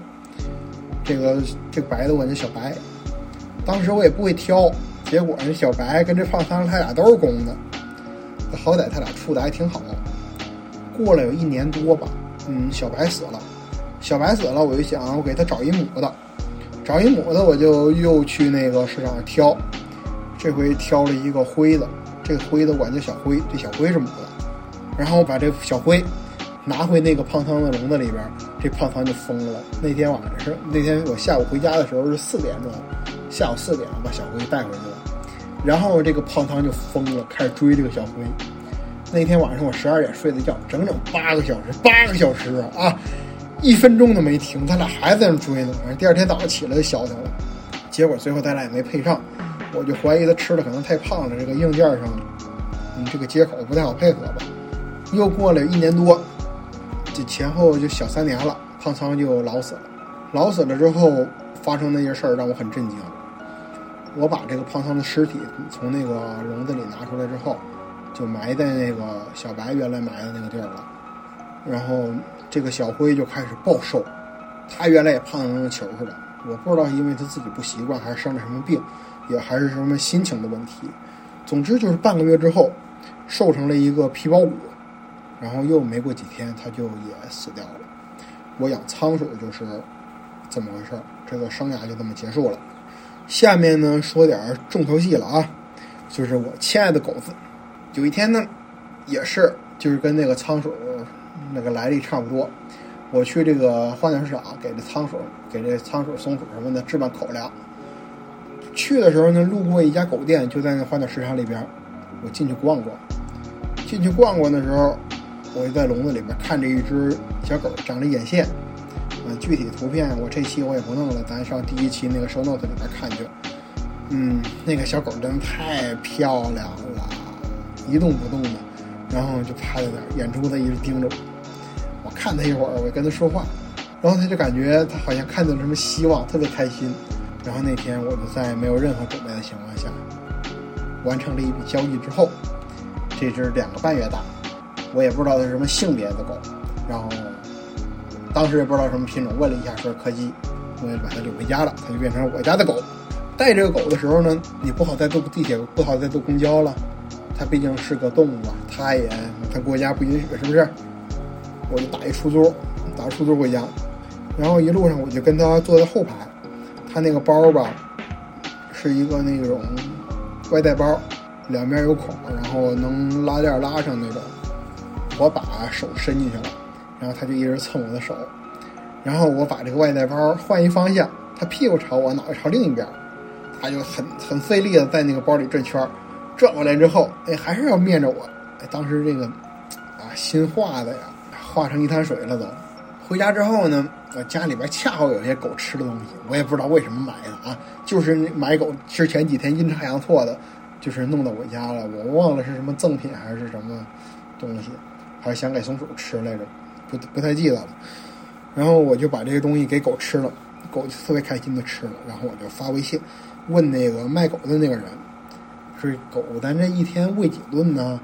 这个这个白的我叫小白，当时我也不会挑，结果这小白跟这胖仓他俩都是公的，好歹他俩处的还挺好。过了有一年多吧，嗯，小白死了，小白死了，我就想我给他找一母的，找一母的，我就又去那个市场上挑，这回挑了一个灰的，这个灰的管叫小灰，这小灰是母的，然后把这小灰拿回那个胖仓的笼子里边，这胖仓就疯了。那天晚上是那天我下午回家的时候是四点钟，下午四点把小灰带回去了，然后这个胖仓就疯了，开始追这个小灰。那天晚上我十二点睡的觉，整整八个小时，八个小时啊，一分钟都没停，他俩还在那追呢。反正第二天早上起来就消停了，结果最后他俩也没配上，我就怀疑他吃的可能太胖了，这个硬件上，嗯，这个接口不太好配合吧。又过了一年多，这前后就小三年了，胖仓就老死了。老死了之后发生那些事儿让我很震惊。我把这个胖仓的尸体从那个笼子里拿出来之后。就埋在那个小白原来埋的那个地儿了，然后这个小灰就开始暴瘦，它原来也胖得跟个球似的，我不知道因为它自己不习惯，还是生了什么病，也还是什么心情的问题。总之就是半个月之后，瘦成了一个皮包骨，然后又没过几天，它就也死掉了。我养仓鼠就是这么回事儿，这个生涯就这么结束了。下面呢说点重头戏了啊，就是我亲爱的狗子。有一天呢，也是就是跟那个仓鼠那个来历差不多，我去这个花鸟市场给这仓鼠、给这仓鼠、松鼠什么的置办口粮。去的时候呢，路过一家狗店，就在那花鸟市场里边，我进去逛逛。进去逛逛的时候，我就在笼子里边看着一只小狗，长着眼线。具体图片我这期我也不弄了，咱上第一期那个 show note 里边看去。嗯，那个小狗真的太漂亮了。一动不动的，然后就趴在那儿，眼珠子一直盯着我。我看他一会儿，我跟他说话，然后他就感觉他好像看到了什么希望，特别开心。然后那天我就在没有任何准备的情况下，完成了一笔交易之后，这只两个半月大，我也不知道它是什么性别的狗，然后当时也不知道什么品种，问了一下说柯基，我就把它领回家了，它就变成我家的狗。带这个狗的时候呢，你不好再坐地铁，不好再坐公交了。它毕竟是个动物啊，它也，它国家不允许，是不是？我就打一出租，打出租回家，然后一路上我就跟它坐在后排，它那个包吧，是一个那种外带包，两边有孔，然后能拉链拉上那种。我把手伸进去了，然后他就一直蹭我的手，然后我把这个外带包换一方向，他屁股朝我，脑袋朝另一边，他就很很费力的在那个包里转圈儿，转过来之后，哎，还是要面着我。当时这个啊，心化的呀，化成一滩水了都。回家之后呢，我家里边恰好有些狗吃的东西，我也不知道为什么买的啊，就是买狗之前几天阴差阳错的，就是弄到我家了。我忘了是什么赠品还是什么东西，还是想给松鼠吃来着，不不太记得了。然后我就把这些东西给狗吃了。狗就特别开心的吃了，然后我就发微信问那个卖狗的那个人，说狗咱这一天喂几顿呢？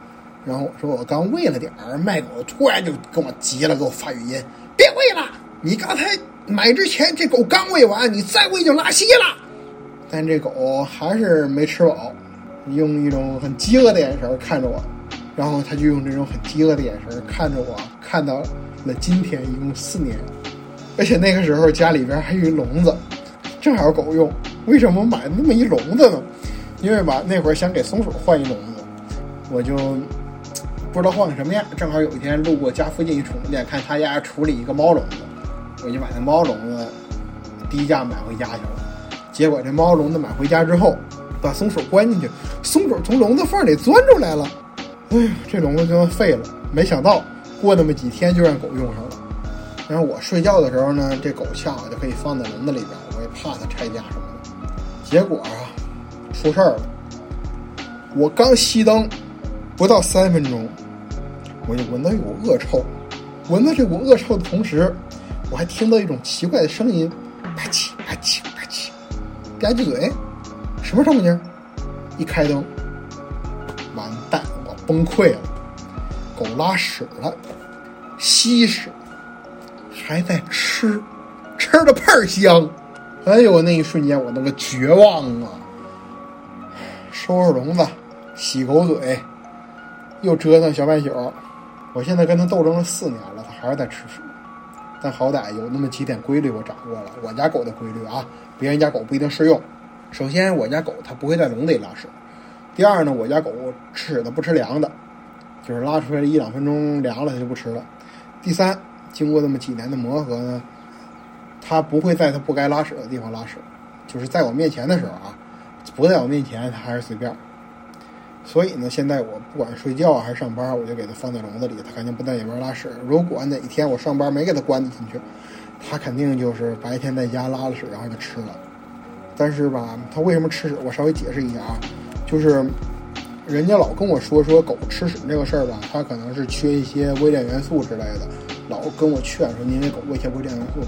然后我说我刚喂了点儿，卖狗突然就跟我急了，给我发语音，别喂了！你刚才买之前这狗刚喂完，你再喂就拉稀了。但这狗还是没吃饱，用一种很饥饿的眼神看着我，然后他就用这种很饥饿的眼神看着我，看到了今天一共四年。而且那个时候家里边还有一笼子，正好狗用。为什么买那么一笼子呢？因为吧，那会儿想给松鼠换一笼子，我就不知道换个什么样。正好有一天路过家附近一宠物店，看他家处理一个猫笼子，我就把那猫笼子低价买回家去了。结果这猫笼子买回家之后，把松鼠关进去，松鼠从笼子缝里钻出来了。哎呀，这笼子就算废了。没想到过那么几天就让狗用上了。然后我睡觉的时候呢，这狗恰好就可以放在笼子里边，我也怕它拆家什么的。结果啊，出事儿了。我刚熄灯，不到三分钟，我就闻到一股恶臭。闻到这股恶臭的同时，我还听到一种奇怪的声音：啪叽啪叽啪叽，吧唧嘴，什么声音？一开灯，完蛋，我崩溃了。狗拉屎了，吸屎。还在吃，吃的倍儿香，哎呦，那一瞬间我那个绝望啊！收拾笼子，洗狗嘴，又折腾小半宿。我现在跟他斗争了四年了，他还是在吃屎。但好歹有那么几点规律我掌握了，我家狗的规律啊，别人家狗不一定适用。首先，我家狗它不会在笼子里拉屎；第二呢，我家狗吃屎它不吃凉的，就是拉出来一两分钟凉了它就不吃了；第三。经过这么几年的磨合呢，它不会在它不该拉屎的地方拉屎，就是在我面前的时候啊，不在我面前它还是随便。所以呢，现在我不管睡觉还是上班，我就给它放在笼子里，它肯定不在里边拉屎。如果哪天我上班没给它关进去，它肯定就是白天在家拉了屎，然后就吃了。但是吧，它为什么吃屎？我稍微解释一下啊，就是人家老跟我说说狗吃屎这个事儿吧，它可能是缺一些微量元素之类的。老跟我劝说，您给狗喂些微量元素。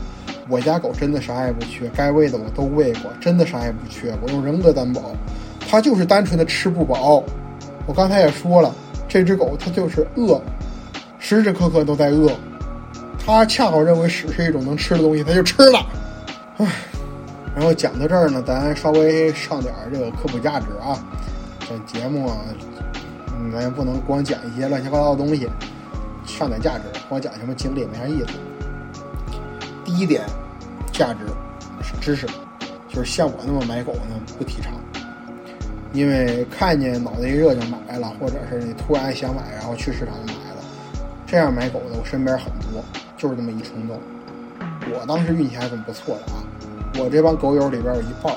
我家狗真的啥也不缺，该喂的我都喂过，真的啥也不缺。我用人格担保，它就是单纯的吃不饱。我刚才也说了，这只狗它就是饿，时时刻刻都在饿。它恰好认为屎是一种能吃的东西，它就吃了。唉，然后讲到这儿呢，咱稍微上点这个科普价值啊。这节目啊，咱也不能光讲一些乱七八糟的东西。上点价值，光讲什么经历没啥意思。第一点，价值是知识，就是像我那么买狗呢，不提倡。因为看见脑袋一热就买了，或者是你突然想买，然后去市场就买了，这样买狗的我身边很多，就是这么一冲动。我当时运气还算不错的啊，我这帮狗友里边有一半，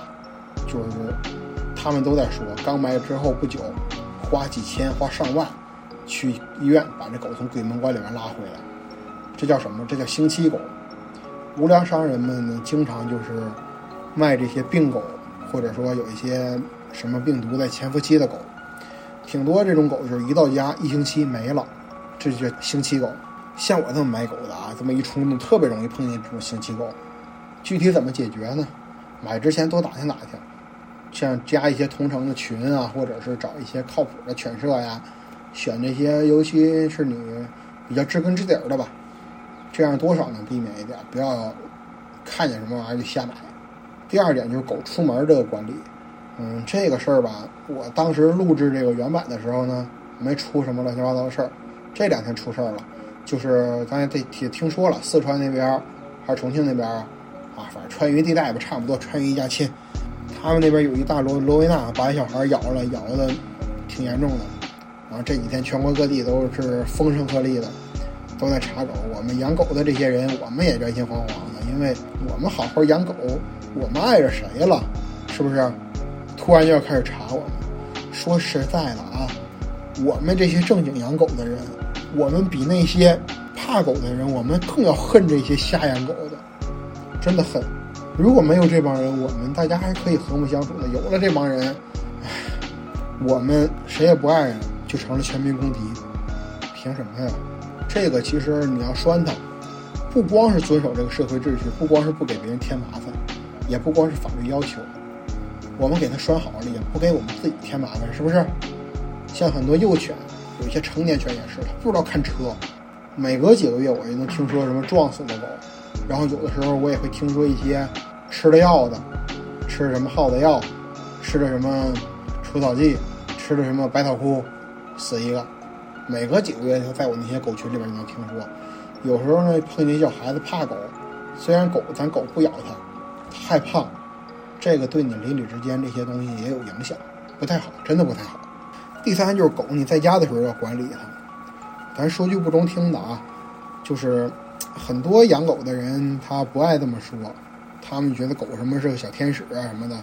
就是他们都在说，刚买之后不久，花几千，花上万。去医院把这狗从鬼门关里面拉回来，这叫什么？这叫星期狗。无良商人们呢，经常就是卖这些病狗，或者说有一些什么病毒在潜伏期的狗，挺多这种狗就是一到家一星期没了，这就叫星期狗。像我这么买狗的啊，这么一冲动，特别容易碰见这种星期狗。具体怎么解决呢？买之前多打听打听，像加一些同城的群啊，或者是找一些靠谱的犬舍呀。选这些，尤其是你比较知根知底儿的吧，这样多少能避免一点，不要看见什么玩意儿就瞎买。第二点就是狗出门这个管理，嗯，这个事儿吧，我当时录制这个原版的时候呢，没出什么乱七八糟的事儿。这两天出事儿了，就是刚才这也听说了，四川那边还是重庆那边啊，啊，反正川渝地带吧，差不多川渝一家亲，他们那边有一大罗罗威纳把小孩咬了，咬的挺严重的。然后这几天全国各地都是风声鹤唳的，都在查狗。我们养狗的这些人，我们也人心惶惶的，因为我们好好养狗，我们碍着谁了？是不是？突然就要开始查我们。说实在的啊，我们这些正经养狗的人，我们比那些怕狗的人，我们更要恨这些瞎养狗的，真的恨。如果没有这帮人，我们大家还可以和睦相处的。有了这帮人，唉，我们谁也不爱了，就成了全民公敌。凭什么呀？这个其实你要拴他，不光是遵守这个社会秩序，不光是不给别人添麻烦，也不光是法律要求。我们给他拴好了，也不给我们自己添麻烦，是不是？像很多幼犬，有些成年犬也是，他不知道看车。每隔几个月，我就能听说什么撞死的狗。然后有的时候，我也会听说一些吃了药的，吃什么耗子药，吃的什么除草剂，吃的什么百草枯，死一个。每隔几个月，就在我那些狗群里边，你能听说。有时候呢，碰见小孩子怕狗，虽然狗咱狗不咬它，它害怕。这个对你邻里之间这些东西也有影响，不太好，真的不太好。第三就是狗，你在家的时候要管理它。咱说句不中听的啊，就是很多养狗的人他不爱这么说，他们觉得狗什么是个小天使啊什么的，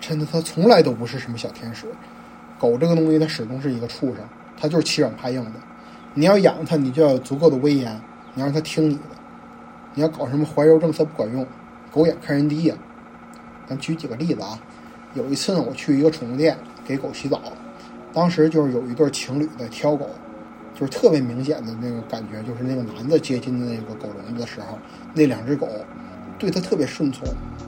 真的它从来都不是什么小天使。狗这个东西它始终是一个畜生，它就是欺软怕硬的。你要养它，你就要有足够的威严，你让它听你的。你要搞什么怀柔政策不管用，狗眼看人低呀。咱举几个例子啊，有一次呢，我去一个宠物店给狗洗澡，当时就是有一对情侣在挑狗，就是特别明显的那个感觉，就是那个男的接近的那个狗笼子的时候，那两只狗对他特别顺从，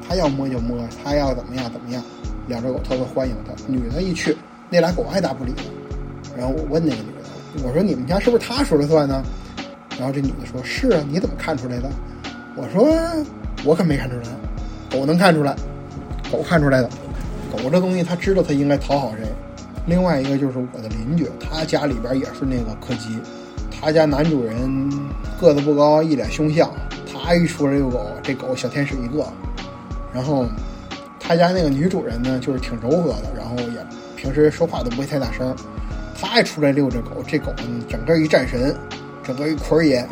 他要摸就摸，他要怎么样怎么样，两只狗特别欢迎他。女的一去，那俩狗爱答不理的。然后我问那个女的，我说你们家是不是他说了算呢？然后这女的说：是啊，你怎么看出来的？我说我可没看出来，狗能看出来。狗看出来的，狗这东西它知道它应该讨好谁。另外一个就是我的邻居，他家里边也是那个柯基，他家男主人个子不高，一脸凶相，他一出来遛狗，这狗小天使一个。然后他家那个女主人呢，就是挺柔和的，然后也平时说话都不会太大声。他一出来遛这狗，这狗整个一战神，整个一捆爷。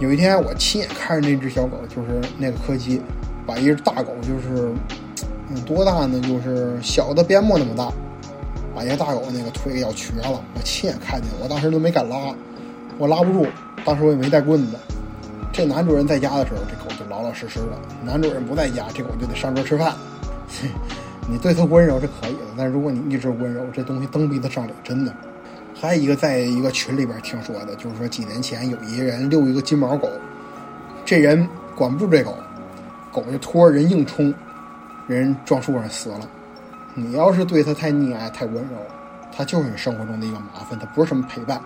有一天我亲眼看着那只小狗，就是那个柯基，把一只大狗就是。嗯，多大呢？就是小的边牧那么大，把一个大狗那个腿给咬瘸了。我亲眼看见，我当时都没敢拉，我拉不住。当时我也没带棍子。这男主人在家的时候，这狗就老老实实的；男主人不在家，这狗就得上桌吃饭。你对它温柔是可以的，但如果你一直温柔，这东西蹬鼻子上脸，真的。还有一个，在一个群里边听说的，就是说几年前有一个人遛一个金毛狗，这人管不住这狗，狗就拖着人硬冲。人撞树上死了，你要是对它太溺爱、太温柔，它就是你生活中的一个麻烦，它不是什么陪伴。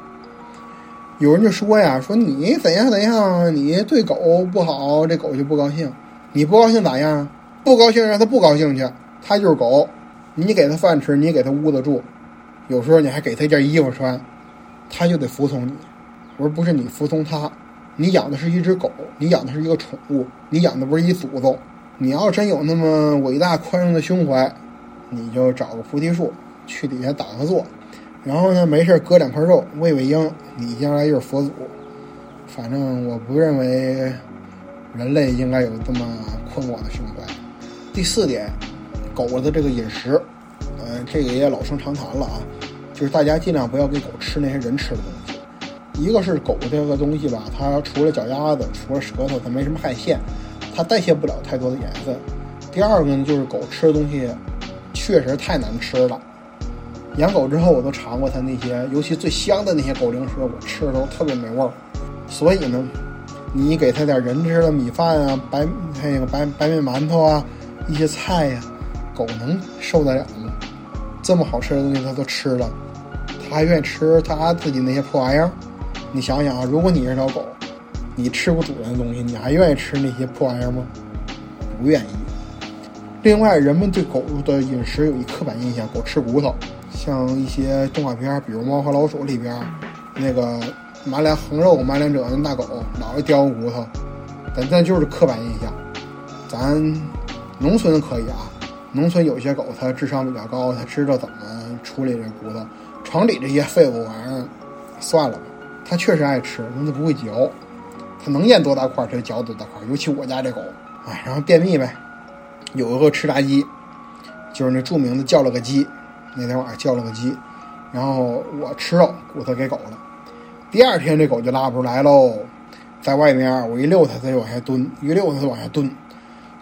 有人就说呀，说你怎样怎样，你对狗不好，这狗就不高兴。你不高兴咋样？不高兴让它不高兴去，它就是狗。你给它饭吃，你给它屋子住，有时候你还给它一件衣服穿，它就得服从你，我说不是你服从它。你养的是一只狗，你养的是一个宠物，你养的不是一祖宗。你要真有那么伟大宽容的胸怀，你就找个菩提树去底下打个坐，然后呢，没事割两块肉喂喂鹰，你将来就是佛祖。反正我不认为人类应该有这么宽广的胸怀。第四点，狗的这个饮食，呃，这个也老生常谈了啊，就是大家尽量不要给狗吃那些人吃的东西。一个是狗这个东西吧，它除了脚丫子，除了舌头，它没什么汗腺。它代谢不了太多的盐分。第二个呢，就是狗吃的东西确实太难吃了。养狗之后，我都尝过它那些，尤其最香的那些狗零食，我吃的都特别没味儿。所以呢，你给它点人吃的米饭啊、白那个白白面馒头啊、一些菜呀，狗能受得了吗？这么好吃的东西它都吃了，它还愿意吃它自己那些破玩意儿？你想想啊，如果你是条狗。你吃过主人的东西，你还愿意吃那些破玩意儿吗？不愿意。另外，人们对狗的饮食有一刻板印象，狗吃骨头。像一些动画片，比如《猫和老鼠》里边，那个满脸横肉、满脸褶的大狗，老是叼骨头。但那就是刻板印象。咱农村可以啊，农村有些狗它智商比较高，它知道怎么处理这骨头。城里这些废物玩意儿，算了吧。它确实爱吃，但它不会嚼。它能咽多大块，它就嚼多大块。尤其我家这狗，哎，然后便秘呗，有一个吃炸鸡，就是那著名的叫了个鸡，那天晚上叫了个鸡，然后我吃肉，骨头给狗了。第二天这狗就拉不出来喽，在外面我一溜它，它就往下蹲；一溜它就往下蹲，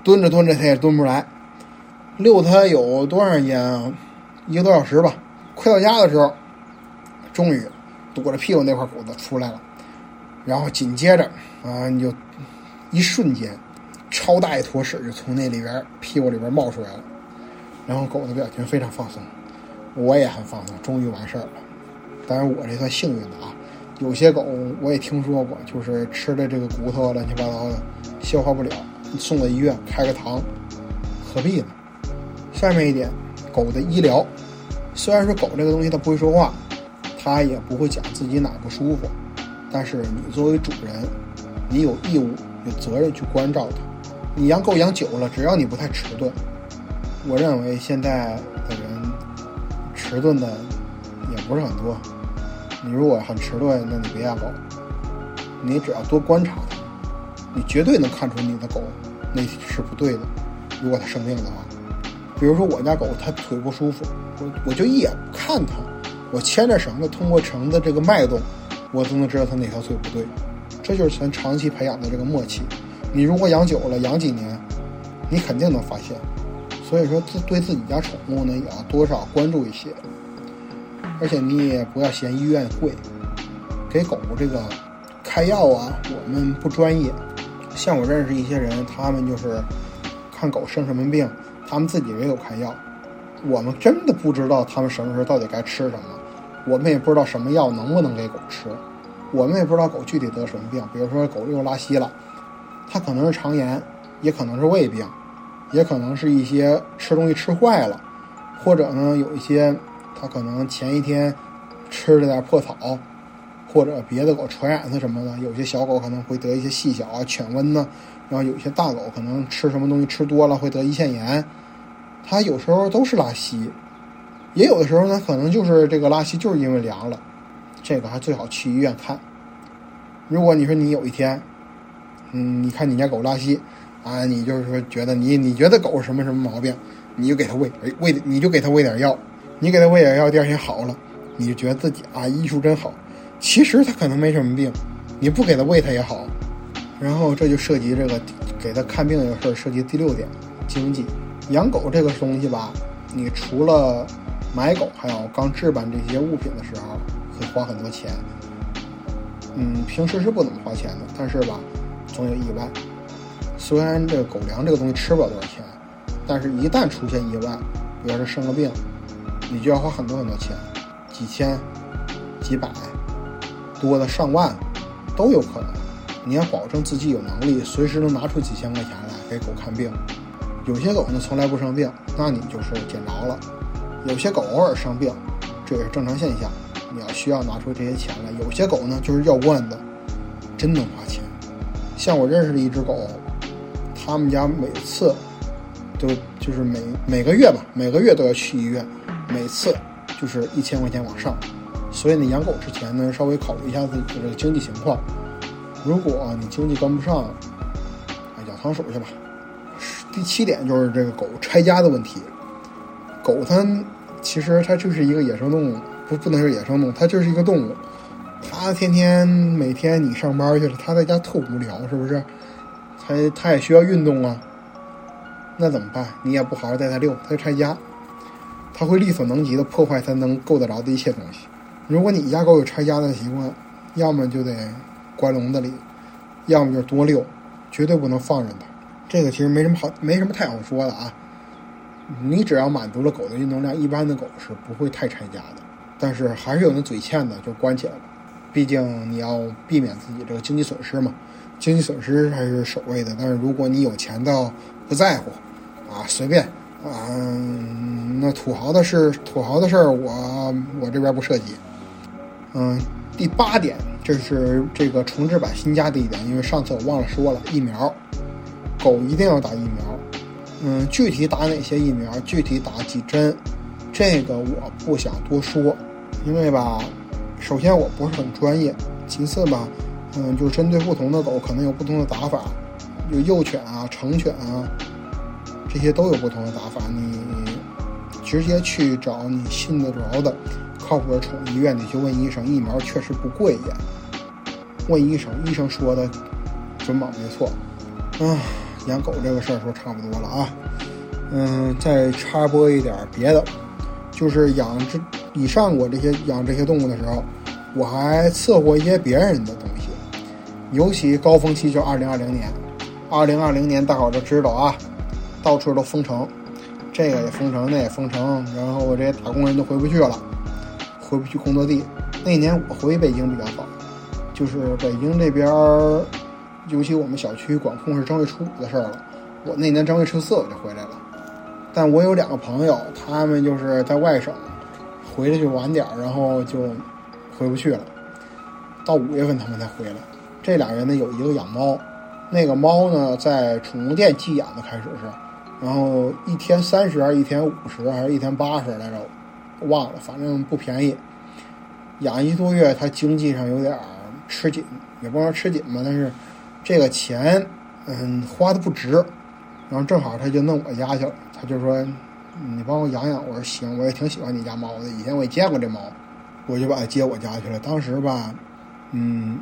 蹲着蹲着它也蹲不出来。溜它有多长时间啊？一个多小时吧。快到家的时候，终于躲着屁股那块骨头出来了。然后紧接着啊，你就一瞬间，超大一坨屎就从那里边屁股里边冒出来了。然后狗的表情非常放松，我也很放松，终于完事儿了。当然我这算幸运的啊。有些狗我也听说过，就是吃的这个骨头乱七八糟的，消化不了，送到医院开个膛，何必呢？下面一点，狗的医疗，虽然说狗这个东西它不会说话，它也不会讲自己哪不舒服，但是你作为主人，你有义务、有责任去关照它。你养狗养久了，只要你不太迟钝，我认为现在的人迟钝的也不是很多。你如果很迟钝，那你别养狗。你只要多观察它，你绝对能看出你的狗那是不对的。如果它生病的话，比如说我家狗它腿不舒服，我我就一眼看它，我牵着绳子，通过绳子这个脉动，我都能知道它哪条腿不对。这就是咱长期培养的这个默契。你如果养久了，养几年，你肯定能发现。所以说，自对自己家宠物呢，也要多少关注一些。而且你也不要嫌医院贵，给狗这个开药啊，我们不专业。像我认识一些人，他们就是看狗生什么病，他们自己也有开药。我们真的不知道他们什么时候到底该吃什么，我们也不知道什么药能不能给狗吃，我们也不知道狗具体得什么病。比如说狗又拉稀了，它可能是肠炎，也可能是胃病，也可能是一些吃东西吃坏了，或者呢有一些。它可能前一天吃了点破草，或者别的狗传染它什么的。有些小狗可能会得一些细小啊犬瘟呢，然后有些大狗可能吃什么东西吃多了会得胰腺炎。它有时候都是拉稀，也有的时候呢可能就是这个拉稀就是因为凉了。这个还最好去医院看。如果你说你有一天，嗯，你看你家狗拉稀啊，你就是说觉得你你觉得狗什么什么毛病，你就给它喂喂，你就给它喂点药。你给它喂点药，第二天好了，你就觉得自己啊医术真好。其实它可能没什么病，你不给它喂它也好。然后这就涉及这个给它看病这个事儿，涉及第六点经济。养狗这个东西吧，你除了买狗，还有刚置办这些物品的时候，会花很多钱。嗯，平时是不怎么花钱的，但是吧，总有意外。虽然这个狗粮这个东西吃不了多少钱，但是一旦出现意外，比如说生个病。你就要花很多很多钱，几千、几百，多的上万都有可能。你要保证自己有能力，随时能拿出几千块钱来给狗看病。有些狗呢从来不生病，那你就是捡着了；有些狗偶尔生病，这也是正常现象。你要需要拿出这些钱来。有些狗呢就是要惯的，真能花钱。像我认识的一只狗，他们家每次都就是每每个月吧，每个月都要去医院。每次就是一千块钱往上，所以你养狗之前呢，稍微考虑一下自己的这个经济情况。如果你经济跟不上，养仓鼠去吧。第七点就是这个狗拆家的问题。狗它其实它就是一个野生动物，不不能是野生动物，它就是一个动物。它天天每天你上班去了，它在家特无聊，是不是？它它也需要运动啊。那怎么办？你也不好好带它遛，它就拆家。它会力所能及的破坏它能够得着的一切东西。如果你家狗有拆家的习惯，要么就得关笼子里，要么就多遛，绝对不能放任它。这个其实没什么好，没什么太好说的啊。你只要满足了狗的运动量，一般的狗是不会太拆家的。但是还是有那嘴欠的，就关起来了。毕竟你要避免自己这个经济损失嘛，经济损失还是首位的。但是如果你有钱到不在乎，啊，随便。嗯，那土豪的事，土豪的事儿，我我这边不涉及。嗯，第八点，这是这个重置版新加的一点，因为上次我忘了说了，疫苗，狗一定要打疫苗。嗯，具体打哪些疫苗，具体打几针，这个我不想多说，因为吧，首先我不是很专业，其次吧，嗯，就针对不同的狗，可能有不同的打法。有幼犬啊、成犬啊，这些都有不同的打法。你直接去找你信得着的、靠谱的宠物医院，你去问医生，疫苗确实不贵也。问医生，医生说的准保没错。啊，养狗这个事儿说差不多了啊。嗯，再插播一点别的，就是养这以上我这些养这些动物的时候，我还测过一些别人的东西。尤其高峰期就二零二零年，二零二零年大伙都知道啊，到处都封城，这个也封城，那也封城，然后我这些打工人都回不去了，回不去工作地。那年我回北京比较早，就是北京这边，尤其我们小区管控是正月初五的事儿了，我那年正月初四我就回来了。但我有两个朋友，他们就是在外省，回来就晚点儿，然后就回不去了，到五月份他们才回来。这俩人呢，有一个养猫，那个猫呢在宠物店寄养的，开始是，然后一天三十还是一天五十还是一天八十来着，忘了，反正不便宜。养一个多月，他经济上有点吃紧，也不能说吃紧吧，但是这个钱，嗯，花的不值。然后正好他就弄我家去了。他就说：“你帮我养养。”我说：“行，我也挺喜欢你家猫的。以前我也见过这猫，我就把它接我家去了。当时吧，嗯，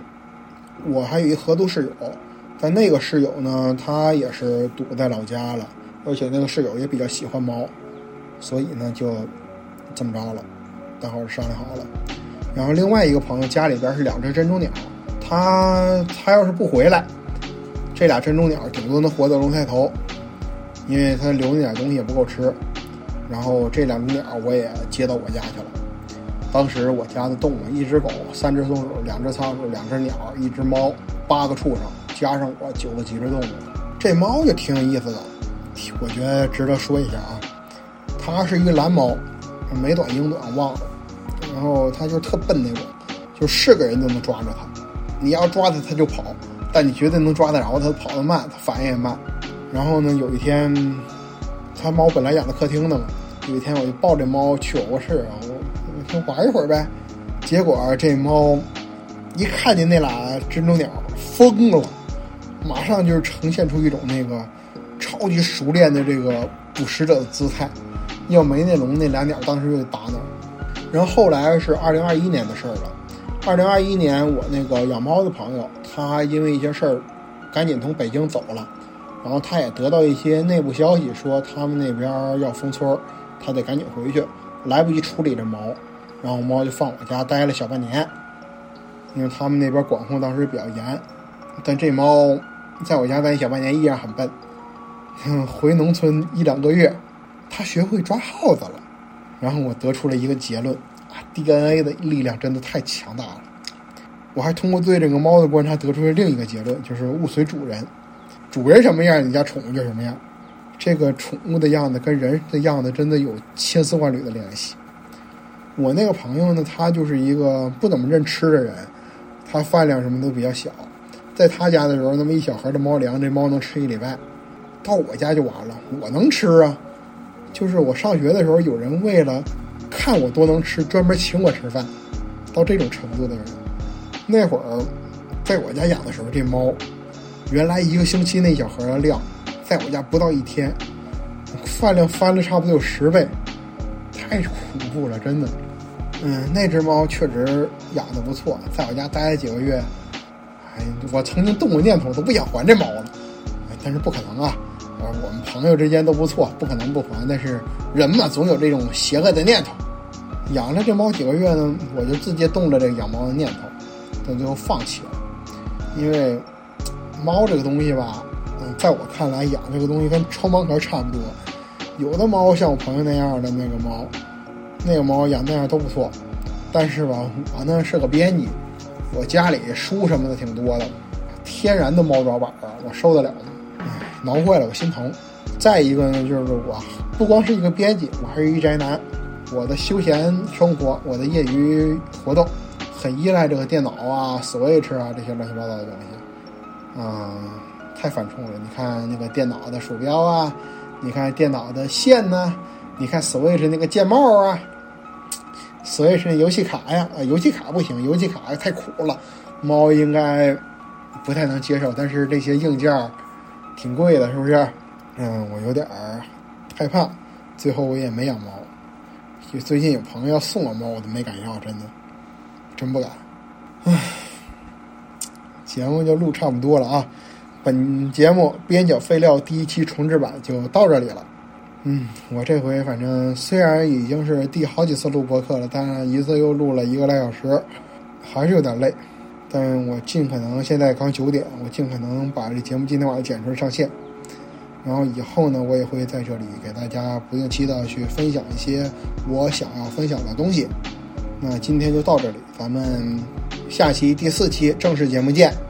我还有一合租室友，但那个室友呢，他也是堵在老家了，而且那个室友也比较喜欢猫，所以呢，就这么着了。大伙儿商量好了。然后另外一个朋友家里边是两只珍珠鸟，他他要是不回来，这俩珍珠鸟顶多能活到龙抬头。因为他留那点东西也不够吃，然后这两只鸟我也接到我家去了。当时我家的动物，一只狗，三只松鼠，两只仓鼠，两只鸟，一只猫，八个畜生，加上我九个脊椎动物。这猫就挺有意思的，我觉得值得说一下啊。它是一个蓝猫，美短英短忘了，然后它就特笨那种，就是个人都能抓着它。你要抓它，它就跑，但你绝对能抓得着它，跑得慢，它反应也慢。然后呢，有一天，它猫本来养在客厅的嘛。有一天，我就抱这猫去卧室，然后先玩一会儿呗。结果这猫一看见那俩珍珠鸟，疯了，马上就是呈现出一种那个超级熟练的这个捕食者的姿态。要没那笼，那俩鸟当时就得打那儿。然后后来是二零二一年的事儿了。二零二一年，我那个养猫的朋友，他因为一些事儿，赶紧从北京走了。然后他也得到一些内部消息，说他们那边要封村他得赶紧回去，来不及处理这猫，然后猫就放我家待了小半年，因为他们那边管控当时比较严，但这猫在我家待小半年依然很笨，回农村一两个月，它学会抓耗子了，然后我得出了一个结论，DNA 的力量真的太强大了，我还通过对这个猫的观察得出了另一个结论，就是物随主人。主人什么样，你家宠物就什么样。这个宠物的样子跟人的样子真的有千丝万缕的联系。我那个朋友呢，他就是一个不怎么认吃的人，他饭量什么都比较小。在他家的时候，那么一小盒的猫粮，这猫能吃一礼拜。到我家就完了，我能吃啊。就是我上学的时候，有人为了看我多能吃，专门请我吃饭，到这种程度的人。那会儿在我家养的时候，这猫。原来一个星期那小盒的量，在我家不到一天，饭量翻了差不多有十倍，太恐怖了，真的。嗯，那只猫确实养的不错，在我家待了几个月，哎，我曾经动过念头，都不想还这猫了，但是不可能啊，我们朋友之间都不错，不可能不还。但是人嘛，总有这种邪恶的念头。养了这猫几个月呢，我就自己动了这养猫的念头，但最后放弃了，因为。猫这个东西吧，嗯，在我看来养这个东西跟抽盲盒差不多。有的猫像我朋友那样的那个猫，那个猫养那样都不错。但是吧，我呢是个编辑，我家里书什么的挺多的，天然的猫爪板啊，我受得了吗？挠坏了我心疼。再一个呢，就是我不光是一个编辑，我还是一宅男。我的休闲生活，我的业余活动，很依赖这个电脑啊、Switch 啊这些乱七八糟的东西。啊，太犯冲了！你看那个电脑的鼠标啊，你看电脑的线呢，你看 Switch 那个键帽啊，Switch 游戏卡呀，啊，游戏卡不行，游戏卡太苦了，猫应该不太能接受。但是这些硬件挺贵的，是不是？嗯，我有点害怕，最后我也没养猫。就最近有朋友要送我猫，我都没敢要，真的，真不敢。唉，节目就录差不多了啊。本节目边角废料第一期重制版就到这里了。嗯，我这回反正虽然已经是第好几次录播客了，但一次又录了一个来小时，还是有点累。但我尽可能，现在刚九点，我尽可能把这节目今天晚上剪出来上线。然后以后呢，我也会在这里给大家不定期的去分享一些我想要分享的东西。那今天就到这里，咱们下期第四期正式节目见。